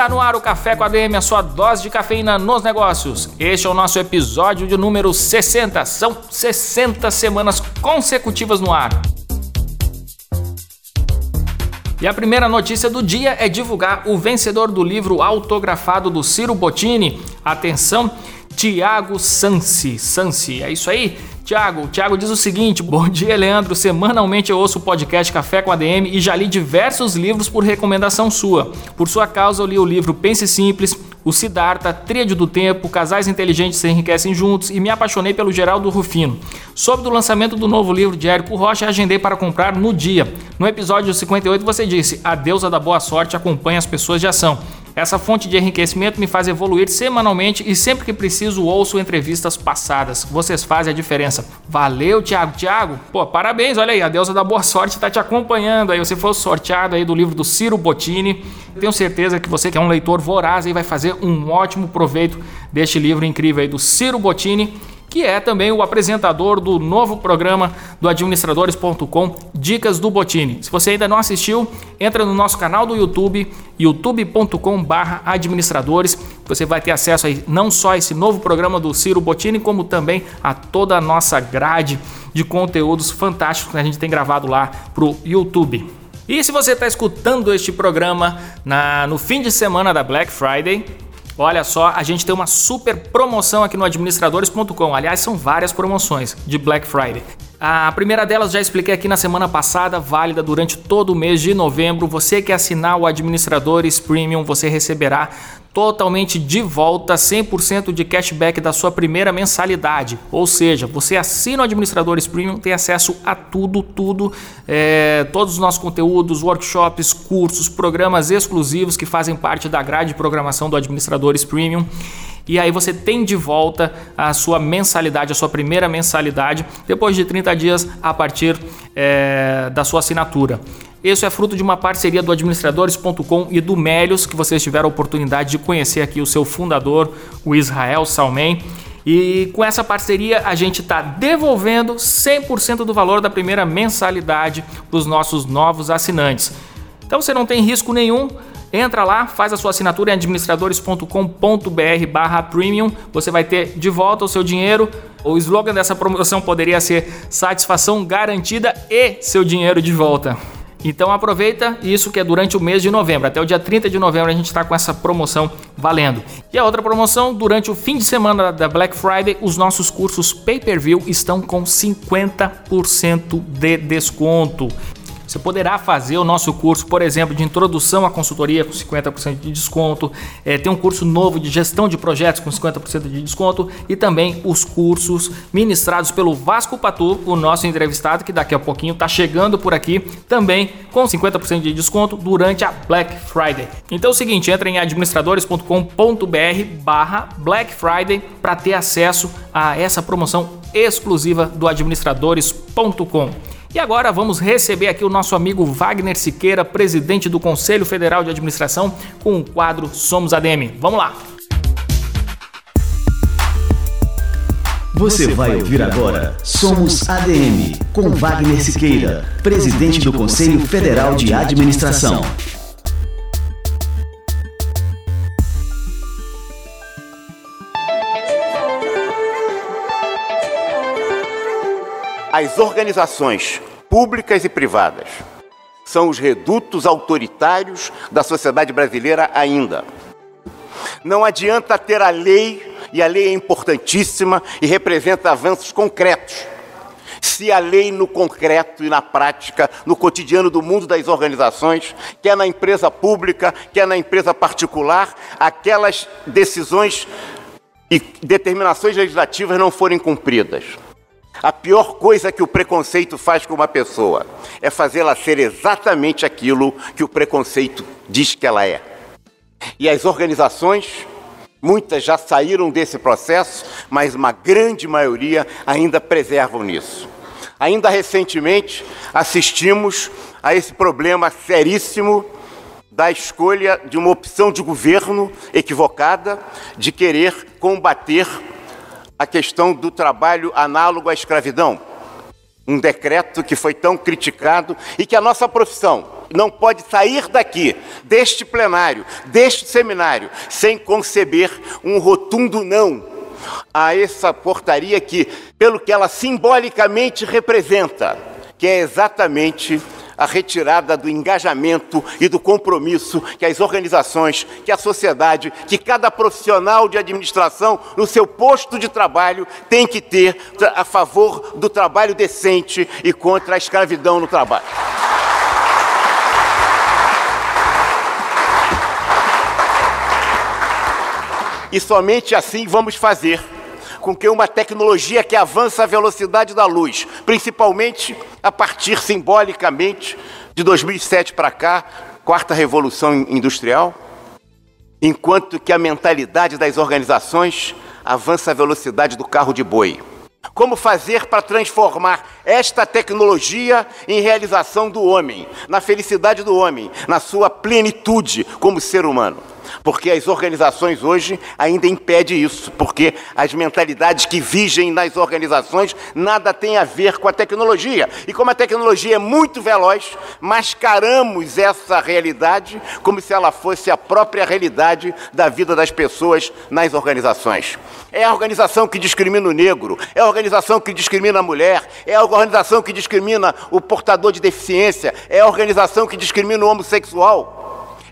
Está no ar o Café com a DM, a sua dose de cafeína nos negócios. Este é o nosso episódio de número 60. São 60 semanas consecutivas no ar. E a primeira notícia do dia é divulgar o vencedor do livro autografado do Ciro Bottini. Atenção, Tiago Sansi. Sansi, é isso aí? Tiago, Tiago diz o seguinte: Bom dia, Leandro. Semanalmente eu ouço o podcast Café com ADM e já li diversos livros por recomendação sua. Por sua causa, eu li o livro Pense Simples, o Siddhartha, Tríade do Tempo, Casais Inteligentes se Enriquecem Juntos e me apaixonei pelo Geraldo Rufino. Soube do lançamento do novo livro de Érico Rocha agendei para comprar no dia. No episódio 58 você disse: A deusa da boa sorte acompanha as pessoas de ação. Essa fonte de enriquecimento me faz evoluir semanalmente e sempre que preciso ouço entrevistas passadas. Vocês fazem a diferença. Valeu, Thiago. Thiago, pô, parabéns. Olha aí, a deusa da boa sorte está te acompanhando aí. Você foi sorteado aí do livro do Ciro Bottini. Tenho certeza que você que é um leitor voraz aí vai fazer um ótimo proveito deste livro incrível aí do Ciro Bottini que é também o apresentador do novo programa do administradores.com Dicas do Botini. Se você ainda não assistiu, entra no nosso canal do YouTube, youtube.com/administradores. Você vai ter acesso aí não só a esse novo programa do Ciro Botini, como também a toda a nossa grade de conteúdos fantásticos que a gente tem gravado lá pro YouTube. E se você está escutando este programa na, no fim de semana da Black Friday, Olha só, a gente tem uma super promoção aqui no administradores.com. Aliás, são várias promoções de Black Friday. A primeira delas já expliquei aqui na semana passada, válida durante todo o mês de novembro. Você que assinar o Administradores Premium, você receberá totalmente de volta 100% de cashback da sua primeira mensalidade. Ou seja, você assina o Administradores Premium, tem acesso a tudo, tudo, é, todos os nossos conteúdos, workshops, cursos, programas exclusivos que fazem parte da grade de programação do Administradores Premium. E aí você tem de volta a sua mensalidade, a sua primeira mensalidade, depois de 30 dias a partir é, da sua assinatura. Isso é fruto de uma parceria do administradores.com e do Melios, que vocês tiveram a oportunidade de conhecer aqui o seu fundador, o Israel Salmen. E com essa parceria a gente está devolvendo 100% do valor da primeira mensalidade para os nossos novos assinantes. Então você não tem risco nenhum. Entra lá, faz a sua assinatura em administradores.com.br barra premium. Você vai ter de volta o seu dinheiro. O slogan dessa promoção poderia ser satisfação garantida e seu dinheiro de volta. Então aproveita isso que é durante o mês de novembro. Até o dia 30 de novembro a gente está com essa promoção valendo. E a outra promoção, durante o fim de semana da Black Friday, os nossos cursos pay-per-view estão com 50% de desconto. Você poderá fazer o nosso curso, por exemplo, de introdução à consultoria com 50% de desconto. É, tem um curso novo de gestão de projetos com 50% de desconto e também os cursos ministrados pelo Vasco Patu, o nosso entrevistado, que daqui a pouquinho está chegando por aqui, também com 50% de desconto durante a Black Friday. Então é o seguinte, entra em administradores.com.br barra Black Friday para ter acesso a essa promoção exclusiva do administradores.com. E agora vamos receber aqui o nosso amigo Wagner Siqueira, presidente do Conselho Federal de Administração, com o quadro Somos ADM. Vamos lá! Você vai ouvir agora Somos ADM, com Wagner Siqueira, presidente do Conselho Federal de Administração. As organizações públicas e privadas são os redutos autoritários da sociedade brasileira ainda. Não adianta ter a lei, e a lei é importantíssima e representa avanços concretos. Se a lei no concreto e na prática, no cotidiano do mundo das organizações, quer na empresa pública, quer na empresa particular, aquelas decisões e determinações legislativas não forem cumpridas. A pior coisa que o preconceito faz com uma pessoa é fazê-la ser exatamente aquilo que o preconceito diz que ela é. E as organizações, muitas já saíram desse processo, mas uma grande maioria ainda preservam nisso. Ainda recentemente assistimos a esse problema seríssimo da escolha de uma opção de governo equivocada de querer combater a questão do trabalho análogo à escravidão. Um decreto que foi tão criticado e que a nossa profissão não pode sair daqui, deste plenário, deste seminário, sem conceber um rotundo não a essa portaria que, pelo que ela simbolicamente representa, que é exatamente a retirada do engajamento e do compromisso que as organizações, que a sociedade, que cada profissional de administração no seu posto de trabalho tem que ter a favor do trabalho decente e contra a escravidão no trabalho. E somente assim vamos fazer com que uma tecnologia que avança a velocidade da luz, principalmente a partir simbolicamente de 2007 para cá, quarta revolução industrial, enquanto que a mentalidade das organizações avança a velocidade do carro de boi. Como fazer para transformar esta tecnologia em realização do homem, na felicidade do homem, na sua plenitude como ser humano? Porque as organizações hoje ainda impedem isso, porque as mentalidades que vigem nas organizações nada tem a ver com a tecnologia. E como a tecnologia é muito veloz, mascaramos essa realidade como se ela fosse a própria realidade da vida das pessoas nas organizações. É a organização que discrimina o negro, é a organização que discrimina a mulher, é a organização que discrimina o portador de deficiência, é a organização que discrimina o homossexual.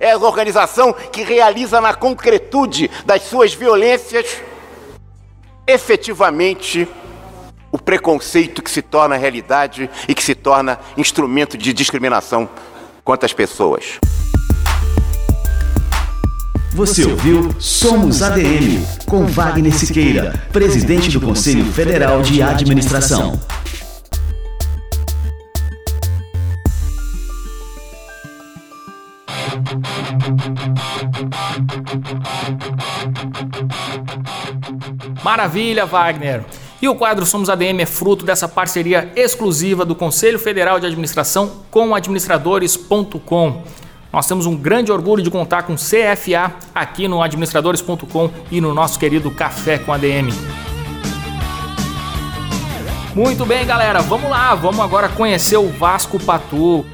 É a organização que realiza na concretude das suas violências efetivamente o preconceito que se torna realidade e que se torna instrumento de discriminação contra as pessoas. Você ouviu Somos ADM, com Wagner Siqueira, presidente do Conselho Federal de Administração. Maravilha, Wagner! E o quadro Somos ADM é fruto dessa parceria exclusiva do Conselho Federal de Administração com administradores.com. Nós temos um grande orgulho de contar com CFA aqui no administradores.com e no nosso querido Café com ADM. Muito bem, galera, vamos lá, vamos agora conhecer o Vasco Patu.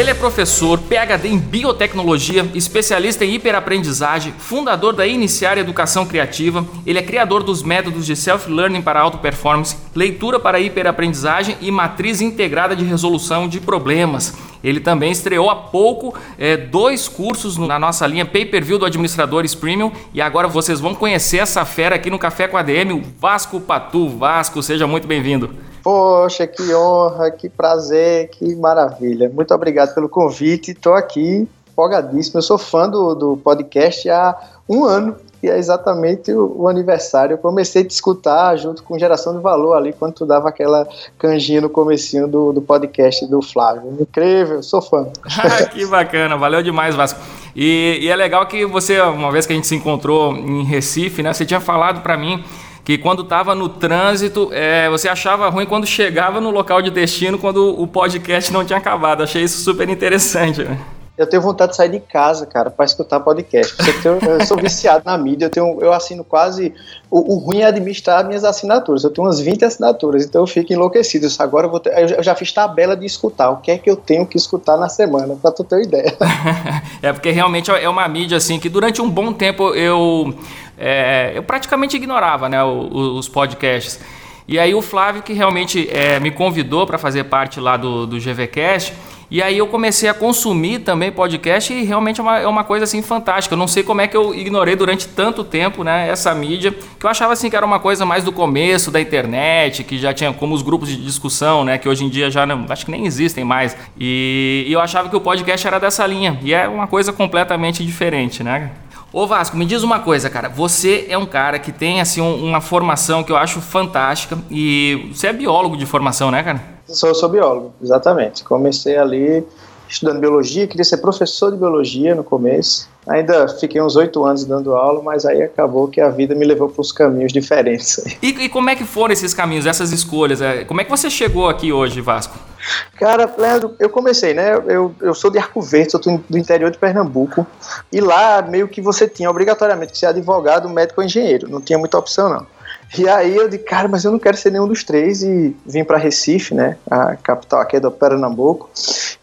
Ele é professor, PhD em biotecnologia, especialista em hiperaprendizagem, fundador da Iniciar Educação Criativa. Ele é criador dos métodos de self-learning para alta performance, leitura para hiperaprendizagem e matriz integrada de resolução de problemas. Ele também estreou há pouco é, dois cursos na nossa linha Pay-Per-View do Administradores Premium e agora vocês vão conhecer essa fera aqui no Café com a DM, o Vasco Patu. Vasco, seja muito bem-vindo. Poxa, que honra, que prazer, que maravilha. Muito obrigado pelo convite. Estou aqui empolgadíssimo. Eu sou fã do, do podcast há um ano e é exatamente o, o, aniversário. Eu comecei a te escutar junto com Geração de Valor ali, quando tu dava aquela canjinha no comecinho do, do podcast do Flávio. Incrível, sou fã. Ah, que bacana, valeu demais, Vasco. E, e, é legal que você, uma vez que a gente se encontrou em Recife, né, você tinha falado para mim que quando estava no trânsito, é, você achava ruim quando chegava no local de destino, quando o podcast não tinha acabado. Achei isso super interessante. Né? Eu tenho vontade de sair de casa, cara, para escutar podcast. eu sou viciado na mídia, eu, tenho, eu assino quase. O, o, ruim é administrar minhas assinaturas. Eu tenho umas 20 assinaturas, então eu fico enlouquecido. Isso agora eu, ter, eu já fiz tabela de escutar. O que é que eu tenho que escutar na semana, para tu ter uma ideia. é porque realmente é uma mídia assim que durante um bom tempo eu, é, eu praticamente ignorava né, os, os podcasts. E aí o Flávio que realmente é, me convidou para fazer parte lá do, do GVCast E aí eu comecei a consumir também podcast e realmente é uma, é uma coisa assim fantástica. Eu não sei como é que eu ignorei durante tanto tempo, né, essa mídia, que eu achava assim que era uma coisa mais do começo da internet, que já tinha como os grupos de discussão, né, que hoje em dia já não, acho que nem existem mais. E, e eu achava que o podcast era dessa linha. E é uma coisa completamente diferente, né? Ô Vasco, me diz uma coisa, cara. Você é um cara que tem assim um, uma formação que eu acho fantástica e você é biólogo de formação, né, cara? Sou, sou biólogo, exatamente. Comecei ali estudando biologia, queria ser professor de biologia no começo. Ainda fiquei uns oito anos dando aula, mas aí acabou que a vida me levou para uns caminhos diferentes. E, e, como é que foram esses caminhos, essas escolhas? É, como é que você chegou aqui hoje, Vasco? Cara, Leandro, eu comecei, né? Eu, eu sou de Arco Verde, sou do interior de Pernambuco. E lá, meio que você tinha obrigatoriamente que ser advogado, médico ou engenheiro. Não tinha muita opção, não. E aí eu disse, cara, mas eu não quero ser nenhum dos três e vim para Recife, né, a capital aqui do Pernambuco,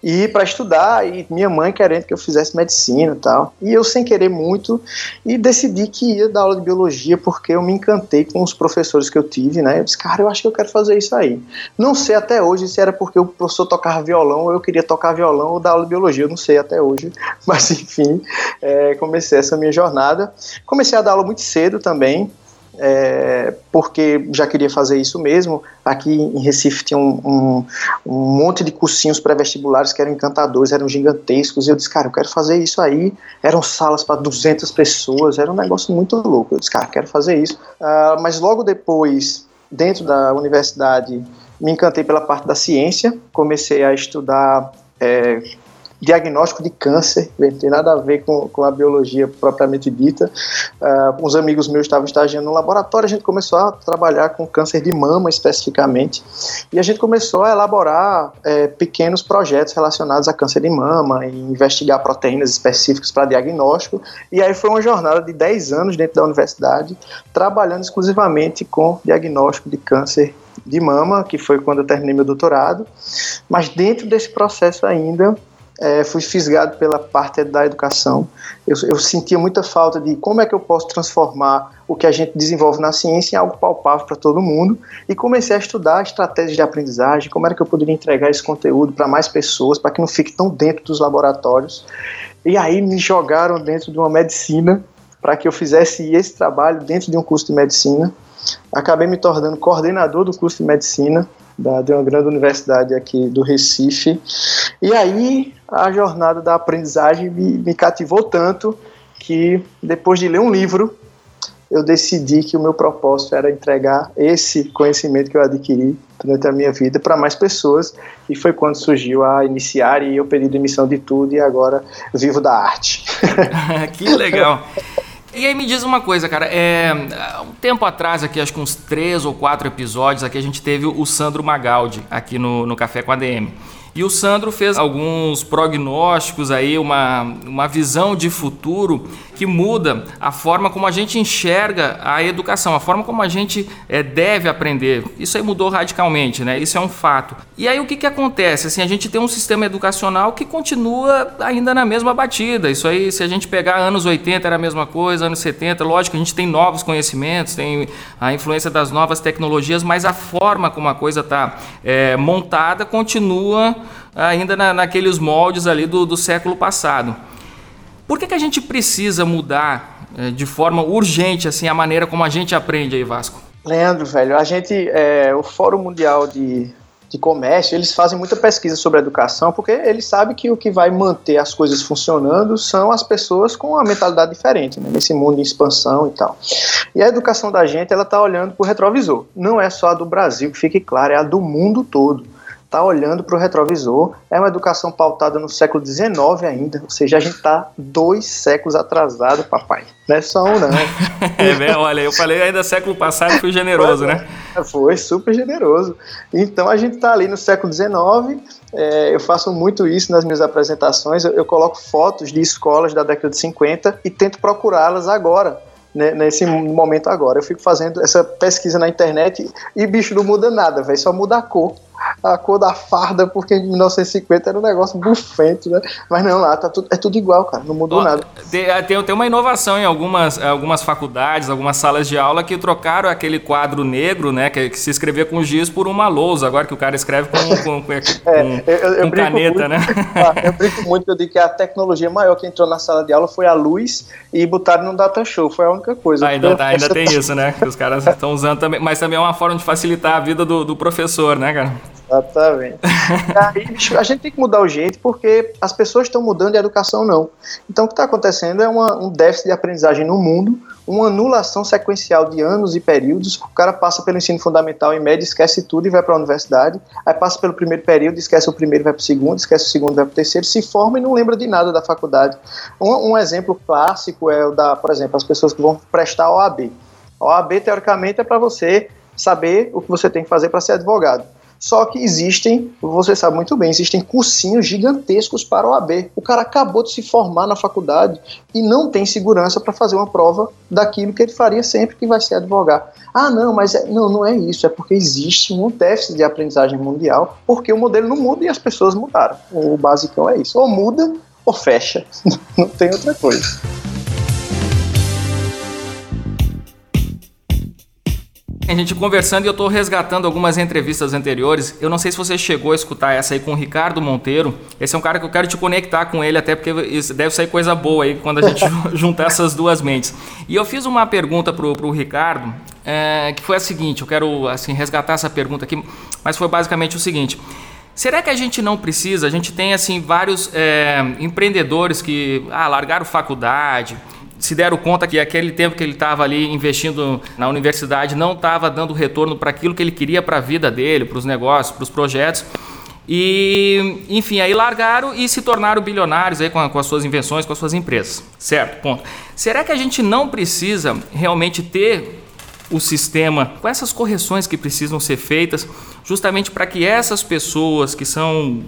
e para estudar e minha mãe querendo que eu fizesse medicina e tal. E eu sem querer muito e decidi que ia dar aula de biologia porque eu me encantei com os professores que eu tive, né? Eu disse, cara, eu acho que eu quero fazer isso aí. Não sei até hoje se era porque o professor tocava violão ou eu queria tocar violão ou dar aula de biologia, eu não sei até hoje, mas enfim, é, comecei essa minha jornada. Comecei a dar aula muito cedo também é, porque já queria fazer isso mesmo. Aqui em Recife tinha um, um, um monte de cursinhos pré-vestibulares que eram encantadores, eram gigantescos, e eu disse, cara, eu quero fazer isso aí. Eram salas para 200 pessoas, era um negócio muito louco. Eu disse, cara, quero fazer isso. Uh, mas logo depois, dentro da universidade, me encantei pela parte da ciência, comecei a estudar. É, diagnóstico de câncer, não tem nada a ver com, com a biologia propriamente dita. Uh, uns amigos meus estavam estagiando no laboratório, a gente começou a trabalhar com câncer de mama especificamente, e a gente começou a elaborar é, pequenos projetos relacionados a câncer de mama e investigar proteínas específicas para diagnóstico, e aí foi uma jornada de 10 anos dentro da universidade, trabalhando exclusivamente com diagnóstico de câncer de mama, que foi quando eu terminei meu doutorado, mas dentro desse processo ainda é, fui fisgado pela parte da educação. Eu, eu, sentia muita falta de como é que eu posso transformar o que a gente desenvolve na ciência em algo palpável para todo mundo e comecei a estudar estratégias de aprendizagem, como era que eu poderia entregar esse conteúdo para mais pessoas, para que não fique tão dentro dos laboratórios. E aí me jogaram dentro de uma medicina para que eu fizesse esse trabalho dentro de um curso de medicina. Acabei me tornando coordenador do curso de medicina da, de uma grande universidade aqui do Recife. E aí a jornada da aprendizagem me, me cativou tanto que depois de ler um livro eu decidi que o meu propósito era entregar esse conhecimento que eu adquiri durante a minha vida para mais pessoas e foi quando surgiu a iniciar e eu pedi demissão de tudo e agora vivo da arte. que legal. E aí me diz uma coisa, cara. É, um tempo atrás, aqui, acho que uns três ou quatro episódios, aqui a gente teve o Sandro Magaldi aqui no, no Café com a DM. E o Sandro fez alguns prognósticos aí, uma, uma visão de futuro que muda a forma como a gente enxerga a educação, a forma como a gente é, deve aprender. Isso aí mudou radicalmente, né? Isso é um fato. E aí o que, que acontece? Assim, a gente tem um sistema educacional que continua ainda na mesma batida. Isso aí, se a gente pegar anos 80 era a mesma coisa, anos 70, lógico, a gente tem novos conhecimentos, tem a influência das novas tecnologias, mas a forma como a coisa está é, montada continua ainda na, naqueles moldes ali do, do século passado. Por que, que a gente precisa mudar é, de forma urgente assim a maneira como a gente aprende aí, Vasco? Leandro, velho, a gente, é, o Fórum Mundial de, de Comércio, eles fazem muita pesquisa sobre educação, porque eles sabem que o que vai manter as coisas funcionando são as pessoas com uma mentalidade diferente, né, nesse mundo em expansão e tal. E a educação da gente, ela está olhando para o retrovisor. Não é só a do Brasil, que fique claro, é a do mundo todo está olhando para o retrovisor. É uma educação pautada no século XIX ainda, ou seja, a gente está dois séculos atrasado, papai. Não é só um, não. é, bem, olha, eu falei ainda século passado fui generoso, foi, né? Foi super generoso. Então a gente está ali no século XIX. É, eu faço muito isso nas minhas apresentações. Eu, eu coloco fotos de escolas da década de 50 e tento procurá-las agora né, nesse momento agora. Eu fico fazendo essa pesquisa na internet e, bicho, não muda nada, velho, só muda a cor. A cor da farda, porque em 1950 era um negócio bufento, né? Mas não, lá tá tudo, é tudo igual, cara, não mudou nada. Tem, tem uma inovação em algumas, algumas faculdades, algumas salas de aula que trocaram aquele quadro negro, né, que, que se escrevia com giz por uma lousa, agora que o cara escreve com, com, com, é, eu, eu com caneta, muito, né? Ah, eu brinco muito que eu digo que a tecnologia maior que entrou na sala de aula foi a luz e botaram no data show, foi a única coisa. Ah, ainda, tá, ainda tem isso, né, que os caras estão usando também, mas também é uma forma de facilitar a vida do, do professor, né, cara? Exatamente. Aí, a gente tem que mudar o jeito porque as pessoas estão mudando e a educação não. Então, o que está acontecendo é uma, um déficit de aprendizagem no mundo, uma anulação sequencial de anos e períodos. O cara passa pelo ensino fundamental em média, esquece tudo e vai para a universidade. Aí passa pelo primeiro período, esquece o primeiro, vai para o segundo, esquece o segundo, vai para o terceiro, se forma e não lembra de nada da faculdade. Um, um exemplo clássico é o da, por exemplo, as pessoas que vão prestar OAB. A OAB, teoricamente, é para você saber o que você tem que fazer para ser advogado. Só que existem, você sabe muito bem, existem cursinhos gigantescos para o AB. O cara acabou de se formar na faculdade e não tem segurança para fazer uma prova daquilo que ele faria sempre que vai ser advogar. Ah, não, mas é, não, não é isso, é porque existe um déficit de aprendizagem mundial, porque o modelo não muda e as pessoas mudaram. O basicão é isso, ou muda ou fecha. não tem outra coisa. A gente conversando e eu estou resgatando algumas entrevistas anteriores. Eu não sei se você chegou a escutar essa aí com o Ricardo Monteiro. Esse é um cara que eu quero te conectar com ele, até porque deve sair coisa boa aí quando a gente juntar essas duas mentes. E eu fiz uma pergunta pro, pro Ricardo, é, que foi a seguinte: eu quero assim resgatar essa pergunta aqui, mas foi basicamente o seguinte. Será que a gente não precisa? A gente tem assim vários é, empreendedores que ah, largaram faculdade, se deram conta que aquele tempo que ele estava ali investindo na universidade não estava dando retorno para aquilo que ele queria para a vida dele, para os negócios, para os projetos. E, enfim, aí largaram e se tornaram bilionários aí com, com, as suas invenções, com as suas empresas. Certo? Ponto. Será que a gente não precisa realmente ter o sistema com essas correções que precisam ser feitas, justamente para que essas pessoas que são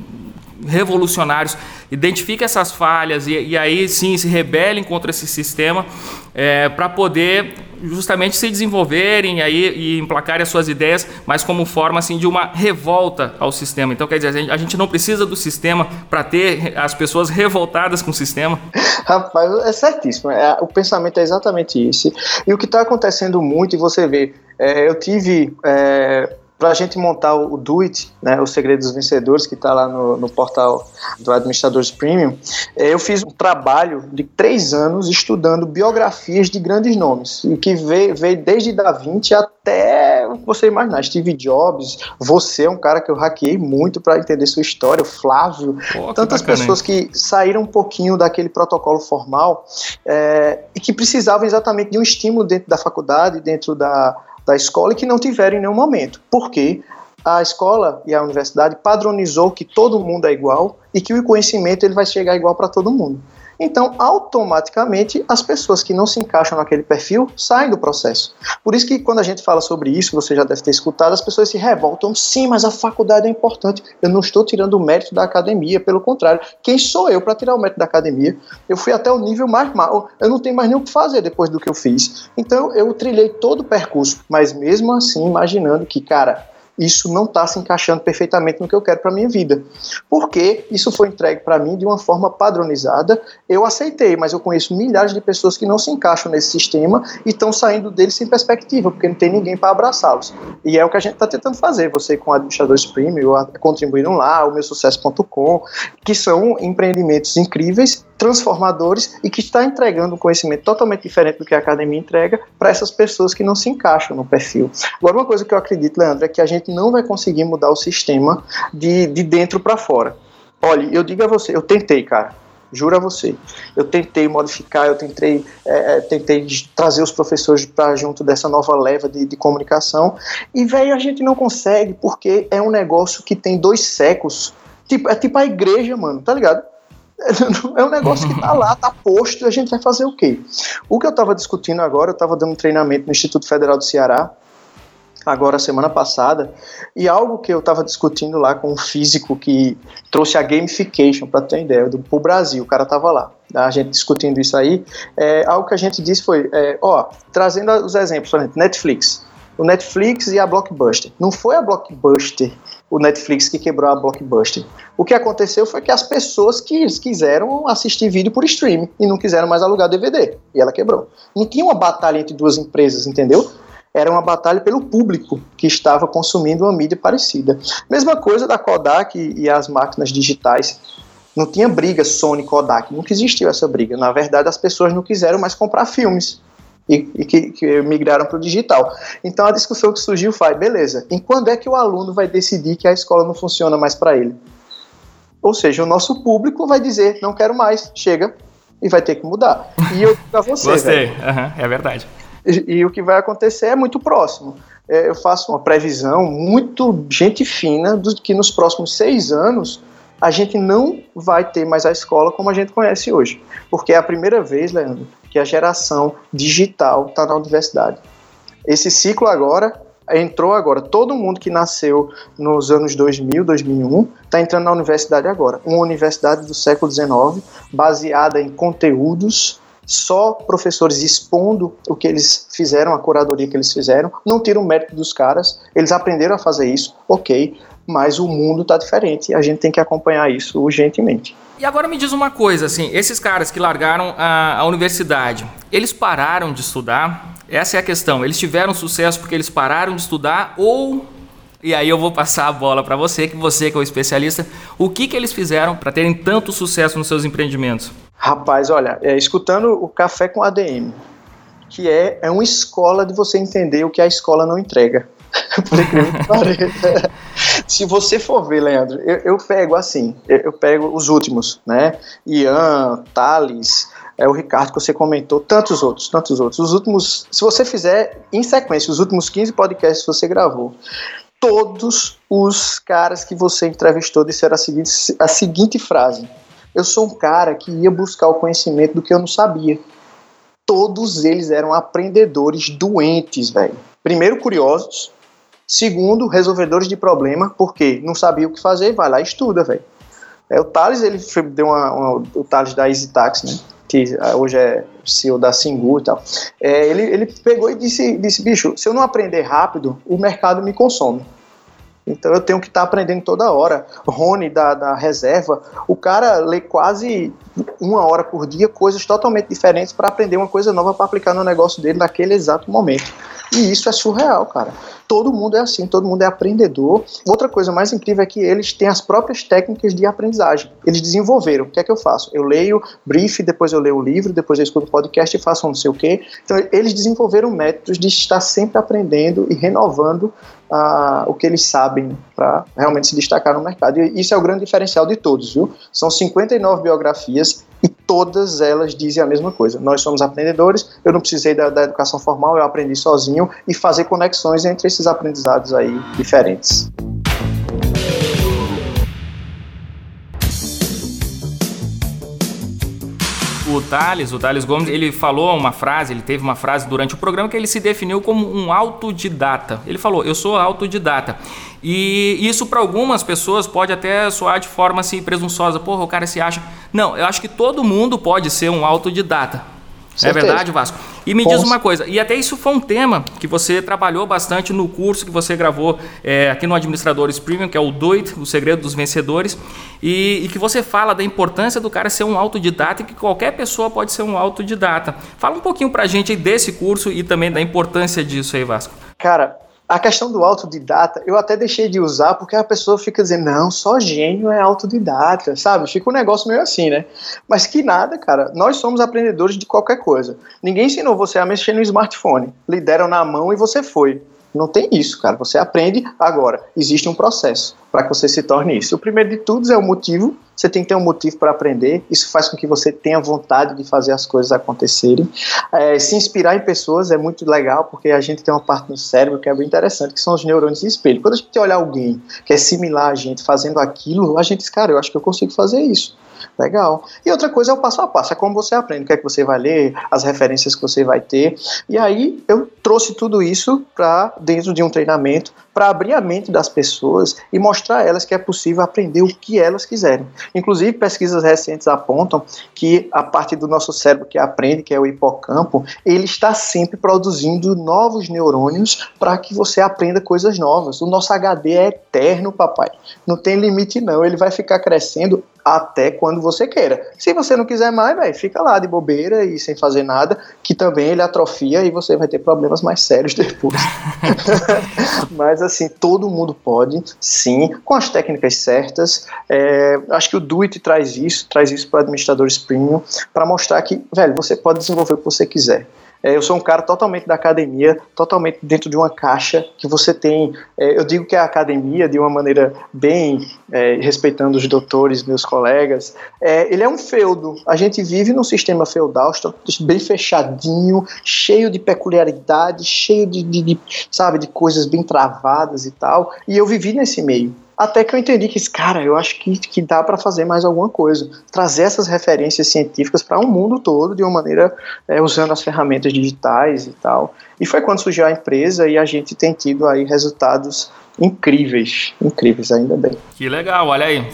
revolucionários identifiquem essas falhas e, e, aí sim se rebelem contra esse sistema é, para poder justamente se desenvolverem aí, e emplacarem as suas ideias, mas como forma assim de uma revolta ao sistema. Então, quer dizer, a gente, não precisa do sistema para ter as pessoas revoltadas com o sistema. Rapaz, é certíssimo. É, o pensamento é exatamente esse. E o que está acontecendo muito, e você vê, é, eu tive é, para a gente montar o, Do It, né, o Segredo dos Vencedores, que está lá no, no, portal do Administradores Premium, é, eu fiz um trabalho de três anos estudando biografias de grandes nomes, e que veio, veio desde Da Vinci até você imaginar, Steve Jobs, você é um cara que eu hackeei muito para entender sua história, o Flávio, Pô, tantas bacana, pessoas hein? que saíram um pouquinho daquele protocolo formal é, e que precisavam exatamente de um estímulo dentro da faculdade, dentro da da escola e que não tiveram em nenhum momento. Porque a escola e a universidade padronizou que todo mundo é igual e que o conhecimento ele vai chegar igual para todo mundo. Então, automaticamente, as pessoas que não se encaixam naquele perfil saem do processo. Por isso que quando a gente fala sobre isso, você já deve ter escutado, as pessoas se revoltam. Sim, mas a faculdade é importante. Eu não estou tirando o mérito da academia, pelo contrário. Quem sou eu para tirar o mérito da academia? Eu fui até o nível mais mal. Eu não tenho mais nem o que fazer depois do que eu fiz. Então, eu trilhei todo o percurso, mas mesmo assim, imaginando que, cara, isso não está se encaixando perfeitamente no que eu quero para minha vida. Porque isso foi entregue para mim de uma forma padronizada, eu aceitei, mas eu conheço milhares de pessoas que não se encaixam nesse sistema e estão saindo dele sem perspectiva, porque não tem ninguém para abraçá-los. E é o que a gente está tentando fazer, você com administradores premium, contribuíram lá, o meu sucesso.com, que são empreendimentos incríveis transformadores e que está entregando um conhecimento totalmente diferente do que a academia entrega para essas pessoas que não se encaixam no perfil. Agora, uma coisa que eu acredito, Leandro, é que a gente não vai conseguir mudar o sistema de, de dentro para fora. Olha, eu digo a você, eu tentei, cara. Juro a você. Eu tentei modificar, eu tentei, é, é tentei trazer os professores para junto dessa nova leva de, de comunicação. E, velho, a gente não consegue porque é um negócio que tem dois séculos. Tipo, é tipo a igreja, mano, tá ligado? É um negócio que está lá, está posto, e a gente vai fazer o quê? O que eu estava discutindo agora, eu estava dando um treinamento no Instituto Federal do Ceará, agora semana passada, e algo que eu estava discutindo lá com um físico que trouxe a gamification, para ter uma ideia, do pro Brasil, o cara estava lá, a gente discutindo isso aí, é, algo que a gente disse foi, é, ó, trazendo os exemplos, por exemplo, Netflix, o Netflix e a Blockbuster. Não foi a Blockbuster o Netflix que quebrou a Blockbuster. O que aconteceu foi que as pessoas que quiseram assistir vídeo por streaming e não quiseram mais alugar DVD. E ela quebrou. Não tinha uma batalha entre duas empresas, entendeu? Era uma batalha pelo público que estava consumindo uma mídia parecida. Mesma coisa da Kodak e as máquinas digitais. Não tinha briga Sony Kodak, nunca existiu essa briga. Na verdade, as pessoas não quiseram mais comprar filmes e, e que, que, migraram para o digital. Então a discussão que surgiu foi, beleza, em quando é que o aluno vai decidir que a escola não funciona mais para ele? Ou seja, o nosso público vai dizer, não quero mais, chega, e vai ter que mudar. E eu digo a você, Gostei, uhum, é verdade. E, o que vai acontecer é muito próximo. É, eu faço uma previsão muito gente fina do que nos próximos seis anos a gente não vai ter mais a escola como a gente conhece hoje. Porque é a primeira vez, Leandro, que a geração digital está na universidade. Esse ciclo agora entrou agora. Todo mundo que nasceu nos anos 2000, 2001, está entrando na universidade agora. Uma universidade do século XIX, baseada em conteúdos, só professores expondo o que eles fizeram, a curadoria que eles fizeram. Não tira o mérito dos caras, eles aprenderam a fazer isso, ok, mas o mundo está diferente e a gente tem que acompanhar isso urgentemente. E agora me diz uma coisa, assim, esses caras que largaram a, a universidade, eles pararam de estudar? Essa é a questão. Eles tiveram sucesso porque eles pararam de estudar ou e aí eu vou passar a bola para você, que você que é o especialista, o que que eles fizeram para terem tanto sucesso nos seus empreendimentos? Rapaz, olha, é, escutando o Café com ADM, que é, é uma escola de você entender o que a escola não entrega. Se você for ver, Leandro, eu, eu pego assim, eu, eu, pego os últimos, né? Ian, Thales, é o Ricardo que você comentou, tantos outros, tantos outros. Os últimos, se você fizer em sequência, os últimos 15 podcasts que você gravou, todos os caras que você entrevistou disseram a seguinte, a seguinte frase: Eu sou um cara que ia buscar o conhecimento do que eu não sabia. Todos eles eram aprendedores doentes, velho. Primeiro, curiosos, Segundo, resolvedores de problema, porque não sabia o que fazer, vai lá e estuda, velho. É, o Thales, ele deu uma, uma, o Thales da Easy né? Que ah, hoje é CEO da Singu e tal. É, ele, ele pegou e disse, disse, bicho, se eu não aprender rápido, o mercado me consome. Então eu tenho que estar tá aprendendo toda hora. Rony da, da reserva, o cara lê quase uma hora por dia coisas totalmente diferentes para aprender uma coisa nova para aplicar no negócio dele naquele exato momento. E isso é surreal, cara. Todo mundo é assim, todo mundo é aprendedor. Outra coisa mais incrível é que eles têm as próprias técnicas de aprendizagem. Eles desenvolveram. O que é que eu faço? Eu leio brief, depois eu leio o livro, depois eu escuto o podcast e faço um não sei o quê. Então, eles desenvolveram métodos de estar sempre aprendendo e renovando uh, o que eles sabem para realmente se destacar no mercado. E isso é o grande diferencial de todos, viu? São 59 biografias e todas elas dizem a mesma coisa. Nós somos aprendedores, eu não precisei da, da educação formal, eu aprendi sozinho e fazer conexões entre esses aprendizados aí diferentes. O Thales, o Thales Gomes, ele falou uma frase, ele teve uma frase durante o programa que ele se definiu como um autodidata. Ele falou: "Eu sou autodidata". E isso para algumas pessoas pode até soar de forma assim presunçosa. Porra, o cara se acha. Não, eu acho que todo mundo pode ser um autodidata. É verdade, Vasco? E me diz uma coisa, e até isso foi um tema que você trabalhou bastante no curso que você gravou é, aqui no Administradores Premium, que é o DOIT, o Segredo dos Vencedores, e, e, que você fala da importância do cara ser um autodidata e que qualquer pessoa pode ser um autodidata. Fala um pouquinho pra gente desse curso e também da importância disso aí, Vasco. Cara, a questão do autodidata, eu até deixei de usar porque a pessoa fica dizendo, não, só gênio é autodidata, sabe? Fica um negócio meio assim, né? Mas que nada, cara. Nós somos aprendedores de qualquer coisa. Ninguém ensinou você a mexer no smartphone. Lhe deram na mão e você foi. Não tem isso, cara. Você aprende agora. Existe um processo para que você se torne isso. O primeiro de tudo é o motivo. Você tem que ter um motivo para aprender. Isso faz com que você tenha vontade de fazer as coisas acontecerem. É, se inspirar em pessoas é muito legal, porque a gente tem uma parte no cérebro que é bem interessante, que são os neurônios de espelho. Quando a gente olha alguém que é similar a gente fazendo aquilo, a gente diz, cara, eu acho que eu consigo fazer isso. Legal. E outra coisa é o passo a passo, é como você aprende, o que é que você vai ler, as referências que você vai ter. E aí eu trouxe tudo isso para dentro de um treinamento para abrir a mente das pessoas e mostrar a elas que é possível aprender o que elas quiserem. Inclusive, pesquisas recentes apontam que a parte do nosso cérebro que aprende, que é o hipocampo, ele está sempre produzindo novos neurônios para que você aprenda coisas novas. O nosso HD é eterno, papai. Não tem limite não, ele vai ficar crescendo até quando você queira. Se você não quiser mais, véio, fica lá de bobeira e sem fazer nada, que também ele atrofia e você vai ter problemas mais sérios depois. Mas assim, todo mundo pode, sim, com as técnicas certas. É, acho que o Do It traz isso, traz isso para administradores premium, para mostrar que, velho, você pode desenvolver o que você quiser. É, eu sou um cara totalmente da academia, totalmente dentro de uma caixa que você tem. É, eu digo que a academia, de uma maneira bem é, respeitando os doutores, meus colegas, é, ele é um feudo. A gente vive num sistema feudal, bem fechadinho, cheio de peculiaridades, cheio de, de, de, sabe, de coisas bem travadas e tal. E eu vivi nesse meio. Até que eu entendi que, cara, eu acho que, que dá para fazer mais alguma coisa. Trazer essas referências científicas para o um mundo todo de uma maneira é, usando as ferramentas digitais e tal. E foi quando surgiu a empresa e a gente tem tido aí resultados incríveis, incríveis, ainda bem. Que legal, olha aí,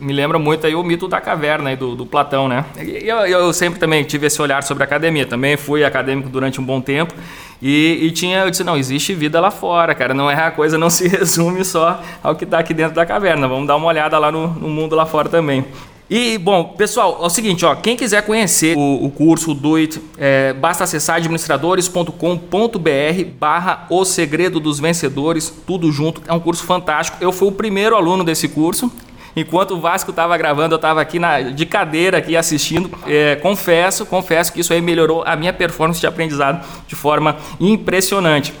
me lembra muito aí o mito da caverna aí do, do Platão, né? Eu, eu sempre também tive esse olhar sobre a academia, também fui acadêmico durante um bom tempo e, e, tinha, eu disse, não, existe vida lá fora, cara, não é a coisa, não se resume só ao que está aqui dentro da caverna, vamos dar uma olhada lá no, no mundo lá fora também. E, bom, pessoal, é o seguinte, ó, quem quiser conhecer o, o curso Do It, é, basta acessar administradores.com.br barra O Segredo dos Vencedores, tudo junto, é um curso fantástico. Eu fui o primeiro aluno desse curso, Enquanto o Vasco estava gravando, eu estava aqui na, de cadeira aqui assistindo. É, confesso, confesso que isso aí melhorou a minha performance de aprendizado de forma impressionante.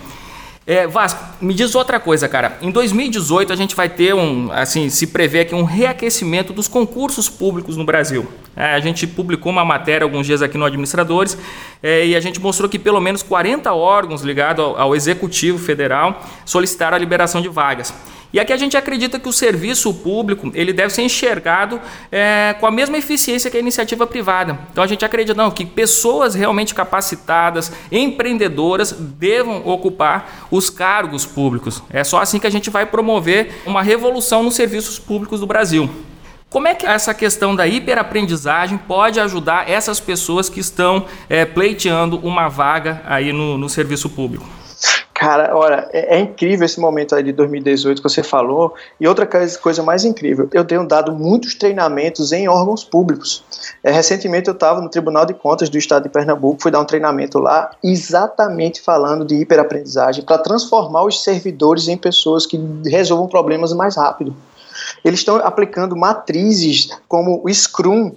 É, Vasco, me diz outra coisa, cara. Em 2018 a gente vai ter um, assim, se prevê aqui um reaquecimento dos concursos públicos no Brasil. É, a gente publicou uma matéria alguns dias aqui no Administradores é, e a gente mostrou que pelo menos 40 órgãos ligados ao, ao Executivo Federal solicitaram a liberação de vagas. E aqui a gente acredita que o serviço público ele deve ser enxergado é, com a mesma eficiência que a iniciativa privada. Então a gente acredita não, que pessoas realmente capacitadas, empreendedoras, devam ocupar os cargos públicos. É só assim que a gente vai promover uma revolução nos serviços públicos do Brasil. Como é que essa questão da hiperaprendizagem pode ajudar essas pessoas que estão é, pleiteando uma vaga aí no, no serviço público? Cara, olha, é, é, incrível esse momento aí de 2018 que você falou. E outra coisa mais incrível, eu tenho dado muitos treinamentos em órgãos públicos. É, recentemente eu estava no Tribunal de Contas do Estado de Pernambuco, fui dar um treinamento lá, exatamente falando de hiperaprendizagem, para transformar os servidores em pessoas que resolvam problemas mais rápido. Eles estão aplicando matrizes como o Scrum,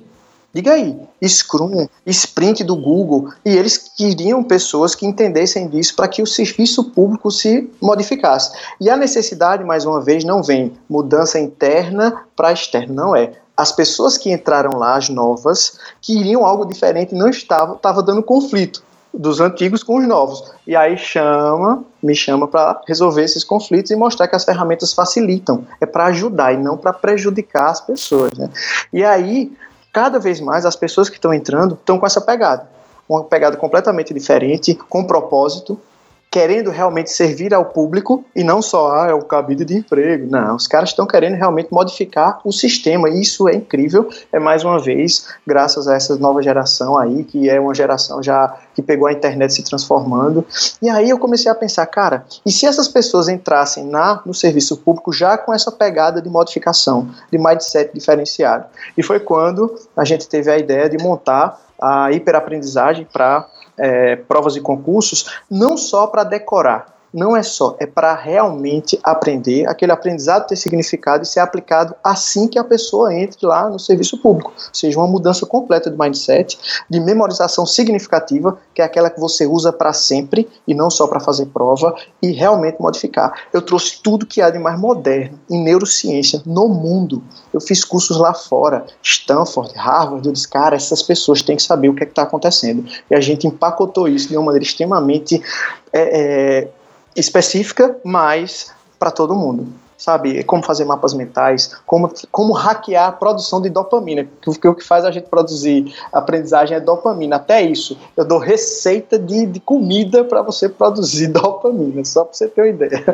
Diga aí, Scrum, Sprint do Google, e eles queriam pessoas que entendessem disso para que o serviço público se modificasse. E a necessidade, mais uma vez, não vem mudança interna para externa, não é. As pessoas que entraram lá, as novas, queriam algo diferente, não estavam, estava dando conflito dos antigos com os novos. E aí chama, me chama para resolver esses conflitos e mostrar que as ferramentas facilitam, é para ajudar e não para prejudicar as pessoas. Né? E aí cada vez mais as pessoas que estão entrando estão com essa pegada. Uma pegada completamente diferente, com propósito, querendo realmente servir ao público e não só ah, é o cabide de emprego. Não, os caras estão querendo realmente modificar o sistema e isso é incrível. É mais uma vez graças a essa nova geração aí, que é uma geração já que pegou a internet se transformando. E aí eu comecei a pensar, cara, e se essas pessoas entrassem na no serviço público já com essa pegada de modificação, de mindset diferenciado? E foi quando a gente teve a ideia de montar a hiperaprendizagem para é, provas e concursos, não só para decorar, não é só, é para realmente aprender, aquele aprendizado ter significado e ser aplicado assim que a pessoa entre lá no serviço público. Ou seja, uma mudança completa de mindset, de memorização significativa, que é aquela que você usa para sempre e não só para fazer prova, e realmente modificar. Eu trouxe tudo que há de mais moderno em neurociência no mundo. Eu fiz cursos lá fora, Stanford, Harvard, eu disse, cara, essas pessoas têm que saber o que é está acontecendo. E a gente empacotou isso de uma maneira extremamente. É, é, específica, mas para todo mundo. Sabe, como fazer mapas mentais, como, como hackear a produção de dopamina, porque o que faz a gente produzir aprendizagem é dopamina. Até isso, eu dou receita de, de comida para você produzir dopamina, só para você ter uma ideia.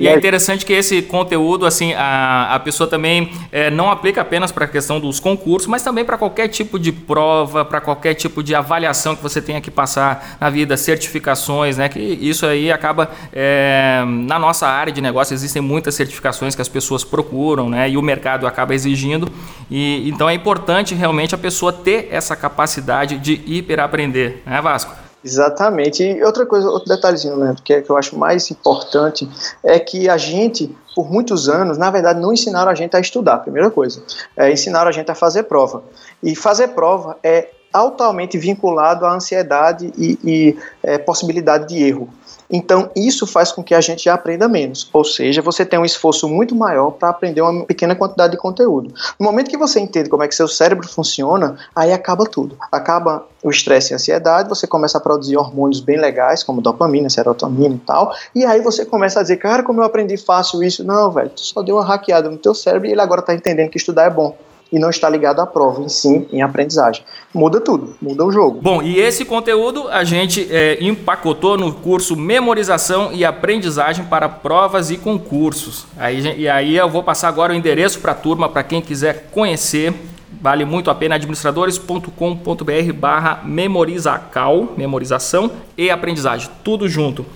E é interessante que esse conteúdo, assim, a, a pessoa também é, não aplica apenas para a questão dos concursos, mas também para qualquer tipo de prova, para qualquer tipo de avaliação que você tenha que passar na vida, certificações, né? Que isso aí acaba é, na nossa área de negócio existem muitas certificações que as pessoas procuram, né? E o mercado acaba exigindo. E então é importante realmente a pessoa ter essa capacidade de hiperaprender, né, Vasco? Exatamente. E outra coisa, outro detalhezinho, né, que, é, que eu acho mais importante é que a gente, por muitos anos, na verdade, não ensinaram a gente a estudar, primeira coisa. É, ensinaram a gente a fazer prova. E fazer prova é altamente vinculado à ansiedade e, e é, possibilidade de erro. Então, isso faz com que a gente aprenda menos. Ou seja, você tem um esforço muito maior para aprender uma pequena quantidade de conteúdo. No momento que você entende como é que seu cérebro funciona, aí acaba tudo. Acaba o estresse e a ansiedade, você começa a produzir hormônios bem legais, como dopamina, serotonina e tal, e aí você começa a dizer, cara, como eu aprendi fácil isso. Não, velho, tu só deu uma hackeada no teu cérebro e ele agora está entendendo que estudar é bom e não está ligado à prova, em si, em aprendizagem. Muda tudo, muda o jogo. Bom, e esse conteúdo a gente é, empacotou no curso Memorização e Aprendizagem para Provas e Concursos. Aí, e aí eu vou passar agora o endereço para a turma, para quem quiser conhecer. Vale muito a pena, administradores.com.br barra memorizacal, memorização e aprendizagem, tudo junto.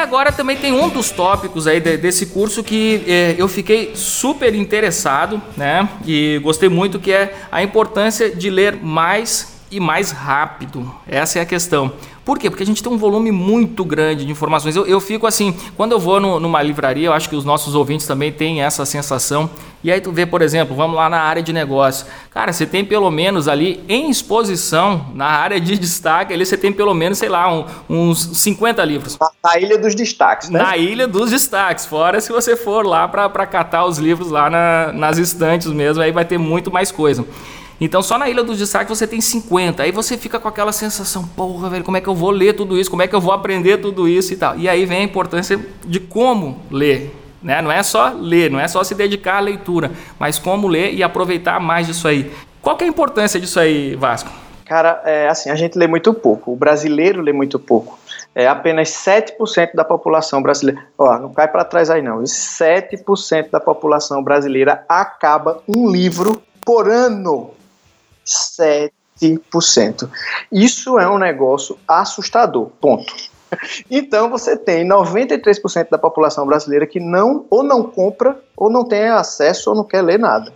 Agora também tem um dos tópicos aí de, desse curso que é, eu fiquei super interessado, né? E gostei muito que é a importância de ler mais e mais rápido. Essa é a questão. Por quê? Porque a gente tem um volume muito grande de informações. Eu, eu fico assim, quando eu vou no, numa livraria, eu acho que os nossos ouvintes também têm essa sensação. E aí tu vê, por exemplo, vamos lá na área de negócio. Cara, você tem pelo menos ali em exposição, na área de destaque, ali você tem pelo menos, sei lá, um, uns 50 livros. Na ilha dos destaques, né? Na ilha dos destaques. Fora se você for lá para catar os livros lá na, nas estantes mesmo, aí vai ter muito mais coisa. Então só na Ilha dos Destaques você tem 50. Aí você fica com aquela sensação, porra, velho, como é que eu vou ler tudo isso? Como é que eu vou aprender tudo isso e tal? E aí vem a importância de como ler. Né? Não é só ler, não é só se dedicar à leitura, mas como ler e aproveitar mais disso aí. Qual que é a importância disso aí, Vasco? Cara, é assim, a gente lê muito pouco. O brasileiro lê muito pouco. É apenas 7% da população brasileira. Ó, não cai para trás aí não. 7% da população brasileira acaba um livro por ano. 7%. Isso é um negócio assustador. Ponto. Então você tem 93% da população brasileira que não ou não compra ou não tem acesso ou não quer ler nada.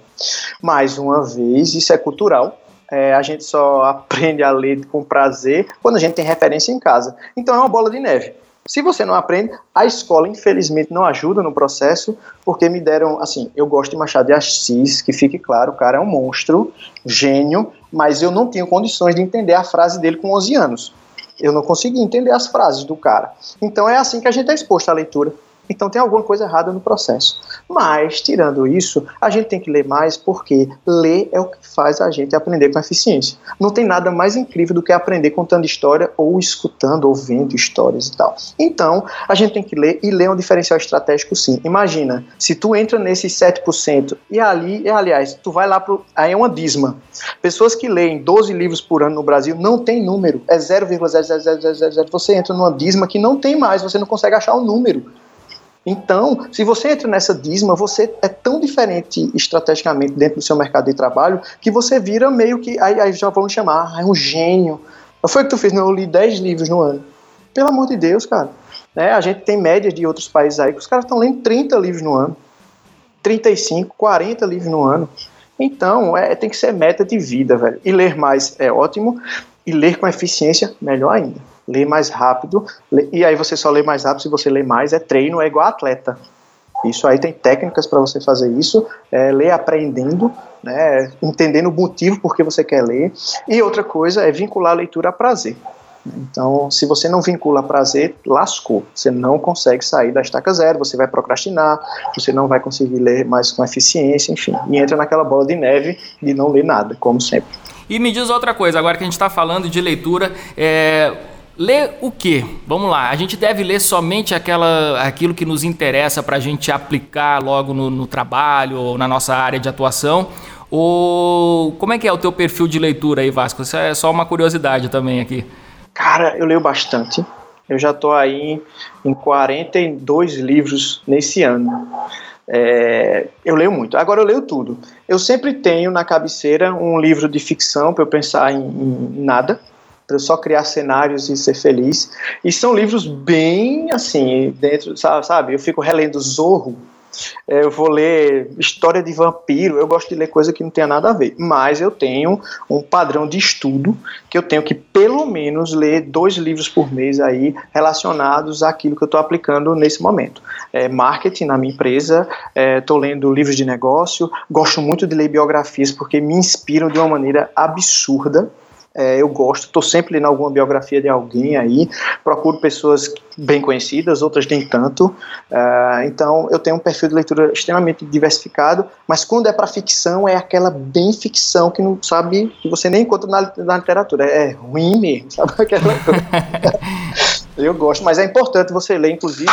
Mais uma vez, isso é cultural. É, a gente só aprende a ler com prazer quando a gente tem referência em casa. Então é uma bola de neve. Se você não aprende, a escola infelizmente não ajuda no processo, porque me deram, assim, eu gosto de Machado de Assis, que fique claro, o cara é um monstro, gênio, mas eu não tinha condições de entender a frase dele com 11 anos. Eu não conseguia entender as frases do cara. Então é assim que a gente é exposto à leitura. Então tem alguma coisa errada no processo. Mas, tirando isso, a gente tem que ler mais porque ler é o que faz a gente aprender com eficiência. Não tem nada mais incrível do que aprender contando história ou escutando, ouvindo histórias e tal. Então, a gente tem que ler e ler um diferencial estratégico sim. Imagina, se tu entra nesses 7% e ali, e, aliás, tu vai lá pro. Aí é uma disma. Pessoas que leem 12 livros por ano no Brasil não tem número. É 0,00000. Você entra numa disma que não tem mais, você não consegue achar o um número. Então, se você entra nessa dízima, você é tão diferente estrategicamente dentro do seu mercado de trabalho que você vira meio que. Aí, aí já vão chamar, ah, é um gênio. Foi o que tu fez, não, eu li 10 livros no ano. Pelo amor de Deus, cara. Né? A gente tem médias de outros países aí que os caras estão lendo 30 livros no ano. 35, 40 livros no ano. Então, é, tem que ser meta de vida, velho. E ler mais é ótimo, e ler com eficiência, melhor ainda lê mais rápido, lê, e aí você só lê mais rápido se você lê mais, é treino, é igual atleta. Isso aí tem técnicas para você fazer isso, é, ler aprendendo, né, entendendo o motivo por que você quer ler. E outra coisa é vincular a leitura a prazer. Então, se você não vincula prazer, lascou. Você não consegue sair da estaca zero, você vai procrastinar, você não vai conseguir ler mais com eficiência, enfim. E entra naquela bola de neve de não ler nada, como sempre. E me diz outra coisa, agora que a gente está falando de leitura, é, Ler o quê? Vamos lá, a gente deve ler somente aquela, aquilo que nos interessa para a gente aplicar logo no, no trabalho ou na nossa área de atuação, O... Como é que é o teu perfil de leitura aí, Vasco? Isso é só uma curiosidade também aqui. Cara, eu leio bastante. Eu já estou aí em 42 livros nesse ano. É, eu leio muito. Agora eu leio tudo. Eu sempre tenho na cabeceira um livro de ficção para eu pensar em, em nada, para eu só criar cenários e ser feliz. E são livros bem assim, dentro, sabe? Eu fico relendo Zorro é, eu vou ler história de vampiro, eu gosto de ler coisa que não tenha nada a ver. Mas eu tenho um padrão de estudo que eu tenho que pelo menos ler dois livros por mês aí relacionados àquilo que eu estou aplicando nesse momento. É, marketing na minha empresa, estou é, lendo livros de negócio, gosto muito de ler biografias porque me inspiram de uma maneira absurda. É, eu gosto, estou sempre lendo alguma biografia de alguém aí, procuro pessoas bem conhecidas, outras nem tanto. Uh, então, eu tenho um perfil de leitura extremamente diversificado, mas quando é para ficção, é aquela bem ficção que não sabe, que você nem encontra na, na literatura. É ruim mesmo, sabe? Aquela eu gosto, mas é importante você ler, inclusive.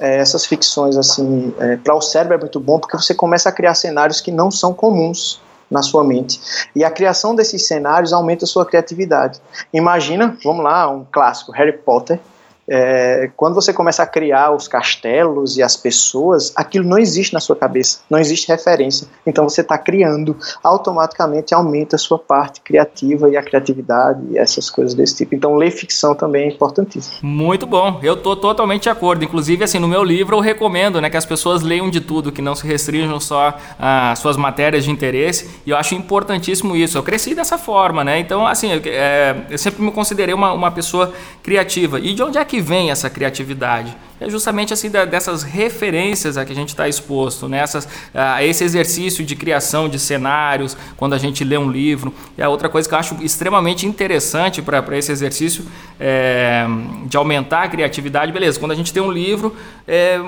É, essas ficções assim é, para o cérebro é muito bom porque você começa a criar cenários que não são comuns na sua mente. E a criação desses cenários aumenta a sua criatividade. Imagina, vamos lá, um clássico, Harry Potter é, quando você começa a criar os castelos e as pessoas, aquilo não existe na sua cabeça, não existe referência. Então você está criando, automaticamente aumenta a sua parte criativa e a criatividade e essas coisas desse tipo. Então ler ficção também é importantíssimo. Muito bom, eu tô totalmente de acordo. Inclusive, assim, no meu livro eu recomendo né, que as pessoas leiam de tudo, que não se restringam só às suas matérias de interesse. E eu acho importantíssimo isso. Eu cresci dessa forma, né? Então, assim, eu, é, eu sempre me considerei uma, uma pessoa criativa. E de onde é que que vem essa criatividade? É justamente assim dessas referências a que a gente está exposto, né? a esse exercício de criação de cenários quando a gente lê um livro. E a outra coisa que eu acho extremamente interessante para esse exercício é, de aumentar a criatividade, beleza? Quando a gente tem um livro, é,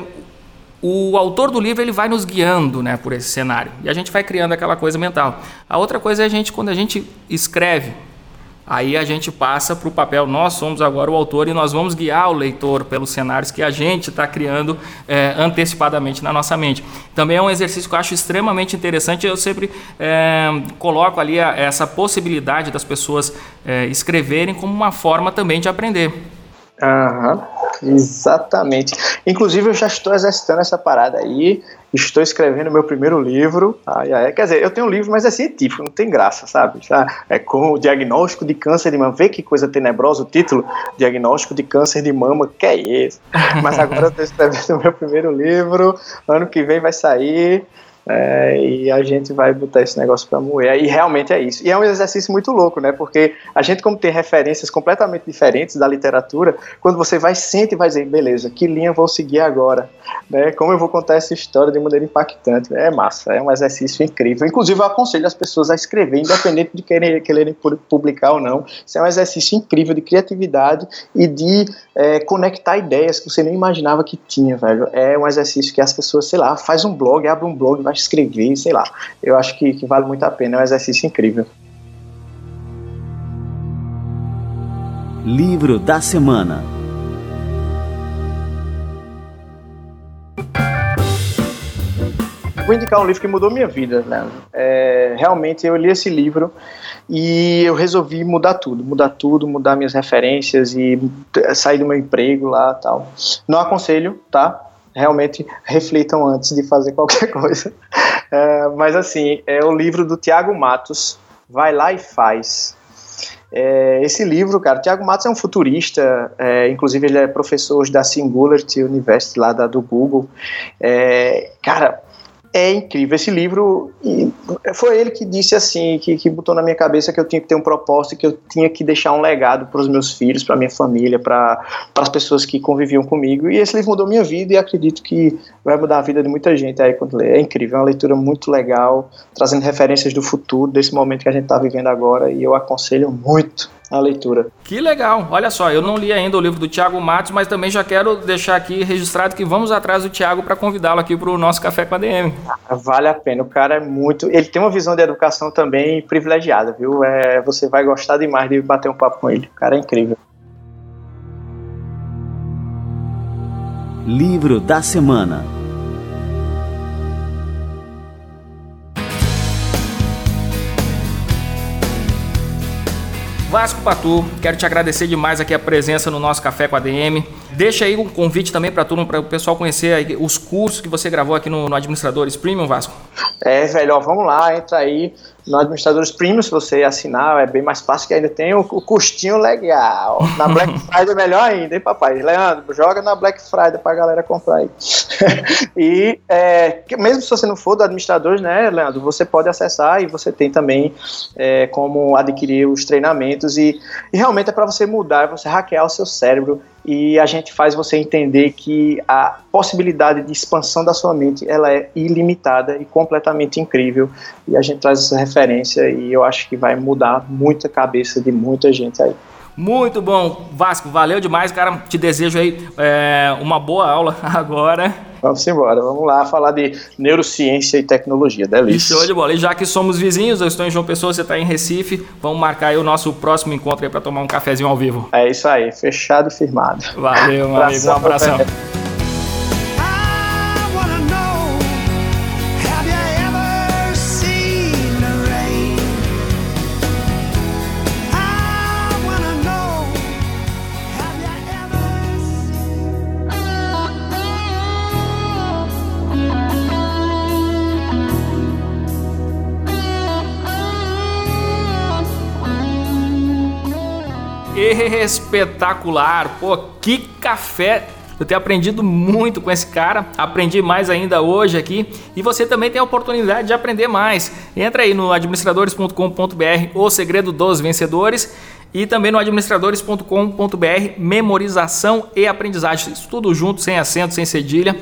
o autor do livro ele vai nos guiando né, por esse cenário e a gente vai criando aquela coisa mental. A outra coisa é a gente quando a gente escreve Aí a gente passa para o papel, nós somos agora o autor e nós vamos guiar o leitor pelos cenários que a gente está criando é, antecipadamente na nossa mente. Também é um exercício que eu acho extremamente interessante. Eu sempre é, coloco ali a, essa possibilidade das pessoas é, escreverem como uma forma também de aprender. Aham, exatamente. Inclusive, eu já estou exercitando essa parada aí. Estou escrevendo meu primeiro livro. Ai, ai, quer dizer, eu tenho um livro, mas é científico, não tem graça, sabe? É com o diagnóstico de câncer de mama. Vê que coisa tenebrosa o título: Diagnóstico de câncer de mama. Que é isso? Mas agora eu estou escrevendo meu primeiro livro. Ano que vem vai sair. É, e a gente vai botar esse negócio para moer. E realmente é isso. E é um exercício muito louco, né? Porque a gente, como tem referências completamente diferentes da literatura, quando você vai, sente e vai dizer, beleza, que linha vou seguir agora? Né? Como eu vou contar essa história de maneira impactante? É massa, é um exercício incrível. Inclusive, eu aconselho as pessoas a escrever, independente de quererem, quererem publicar ou não. Isso é um exercício incrível de criatividade e de é, conectar ideias que você nem imaginava que tinha, velho. É um exercício que as pessoas, sei lá, faz um blog, abre um blog, vai escrever, sei lá. Eu acho que, que vale muito a pena, é um exercício incrível. Livro da Semana Vou indicar um livro que mudou minha vida, né? É, realmente eu li esse livro e eu resolvi mudar tudo, mudar tudo, mudar minhas referências e sair do meu emprego lá tal. Não aconselho, tá? Realmente reflitam antes de fazer qualquer coisa. É, mas assim, é o livro do Tiago Matos, Vai Lá e Faz. É, esse livro, cara, Tiago Matos é um futurista, é, inclusive ele é professor da Singularity University lá da, do Google. É, cara, é incrível. Esse livro, foi ele que disse assim, que, que botou na minha cabeça que eu tinha que ter um propósito, que eu tinha que deixar um legado para os meus filhos, para minha família, para as pessoas que conviviam comigo. E esse livro mudou minha vida e acredito que vai mudar a vida de muita gente aí quando lê. É incrível, é uma leitura muito legal, trazendo referências do futuro, desse momento que a gente está vivendo agora, e eu aconselho muito a leitura. Que legal! Olha só, eu não li ainda o livro do Tiago Matos, mas também já quero deixar aqui registrado que vamos atrás do Tiago para convidá-lo aqui para o nosso Café com a DM. Vale a pena, o cara é muito. Ele tem uma visão de educação também privilegiada, viu? É, você vai gostar demais de bater um papo com ele. O cara é incrível. Livro da Semana Vasco Patu, quero te agradecer demais aqui a presença no nosso Café com a DM. Deixa aí um convite também para turma, para o pessoal conhecer os cursos que você gravou aqui no, no Administradores Premium, Vasco. É, velho, ó, vamos lá, entra aí no Administradores Premium, se você assinar, é bem mais fácil, que ainda tem o, o custinho legal. Na Black Friday é melhor ainda, hein, papai? Leandro, joga na Black Friday pra galera comprar aí. e é, mesmo se você não for do Administradores, né, Leandro, você pode acessar e você tem também é, como adquirir os treinamentos e, e realmente é para você mudar, você hackear o seu cérebro e a gente faz você entender que a possibilidade de expansão da sua mente ela é ilimitada e completamente incrível e a gente traz essa referência e eu acho que vai mudar muita cabeça de muita gente aí. Muito bom, Vasco, valeu demais, cara. Te desejo aí é, uma boa aula agora. Vamos embora, vamos lá falar de neurociência e tecnologia, delícia. Show de bola. E já que somos vizinhos, eu estou em João Pessoa, você está em Recife, vamos marcar aí o nosso próximo encontro aí para tomar um cafezinho ao vivo. É isso aí, fechado e firmado. Valeu, meu amigo, um abração. Espetacular. Pô, que café eu tenho aprendido muito com esse cara, aprendi mais ainda hoje aqui e você também tem a oportunidade de aprender mais. Entra aí no administradores.com.br, o segredo dos vencedores e também no administradores.com.br, memorização e aprendizagem. Isso tudo junto, sem acento, sem cedilha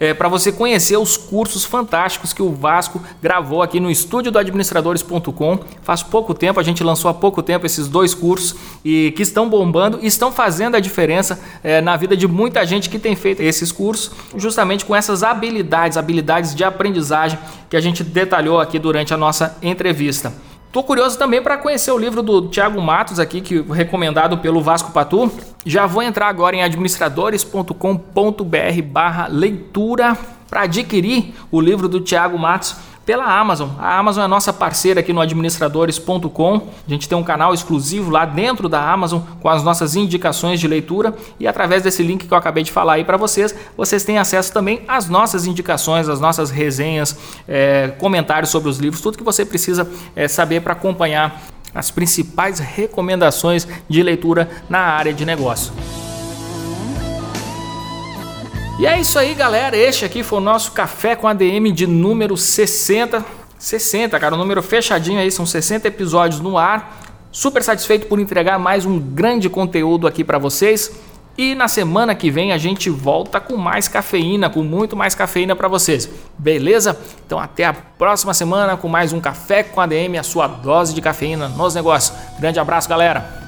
é, para você conhecer os cursos fantásticos que o Vasco gravou aqui no estúdio do administradores.com. Faz pouco tempo, a gente lançou há pouco tempo esses dois cursos e que estão bombando estão fazendo a diferença é, na vida de muita gente que tem feito esses cursos, justamente com essas habilidades, habilidades de aprendizagem que a gente detalhou aqui durante a nossa entrevista. Tô curioso também para conhecer o livro do Thiago Matos aqui, que recomendado pelo Vasco Patu. Já vou entrar agora em administradores.com.br/barra leitura para adquirir o livro do Thiago Matos pela Amazon. A Amazon é nossa parceira aqui no administradores.com. A gente tem um canal exclusivo lá dentro da Amazon com as nossas indicações de leitura e através desse link que eu acabei de falar aí para vocês, vocês têm acesso também às nossas indicações, às nossas resenhas, é, comentários sobre os livros, tudo que você precisa é, saber para acompanhar as principais recomendações de leitura na área de negócio. E é isso aí, galera. Este aqui foi o nosso Café com ADM de número 60. 60, cara, o um número fechadinho aí, são 60 episódios no ar. Super satisfeito por entregar mais um grande conteúdo aqui para vocês. E na semana que vem a gente volta com mais cafeína, com muito mais cafeína para vocês. Beleza? Então até a próxima semana com mais um Café com ADM, a sua dose de cafeína nos negócios. Grande abraço, galera.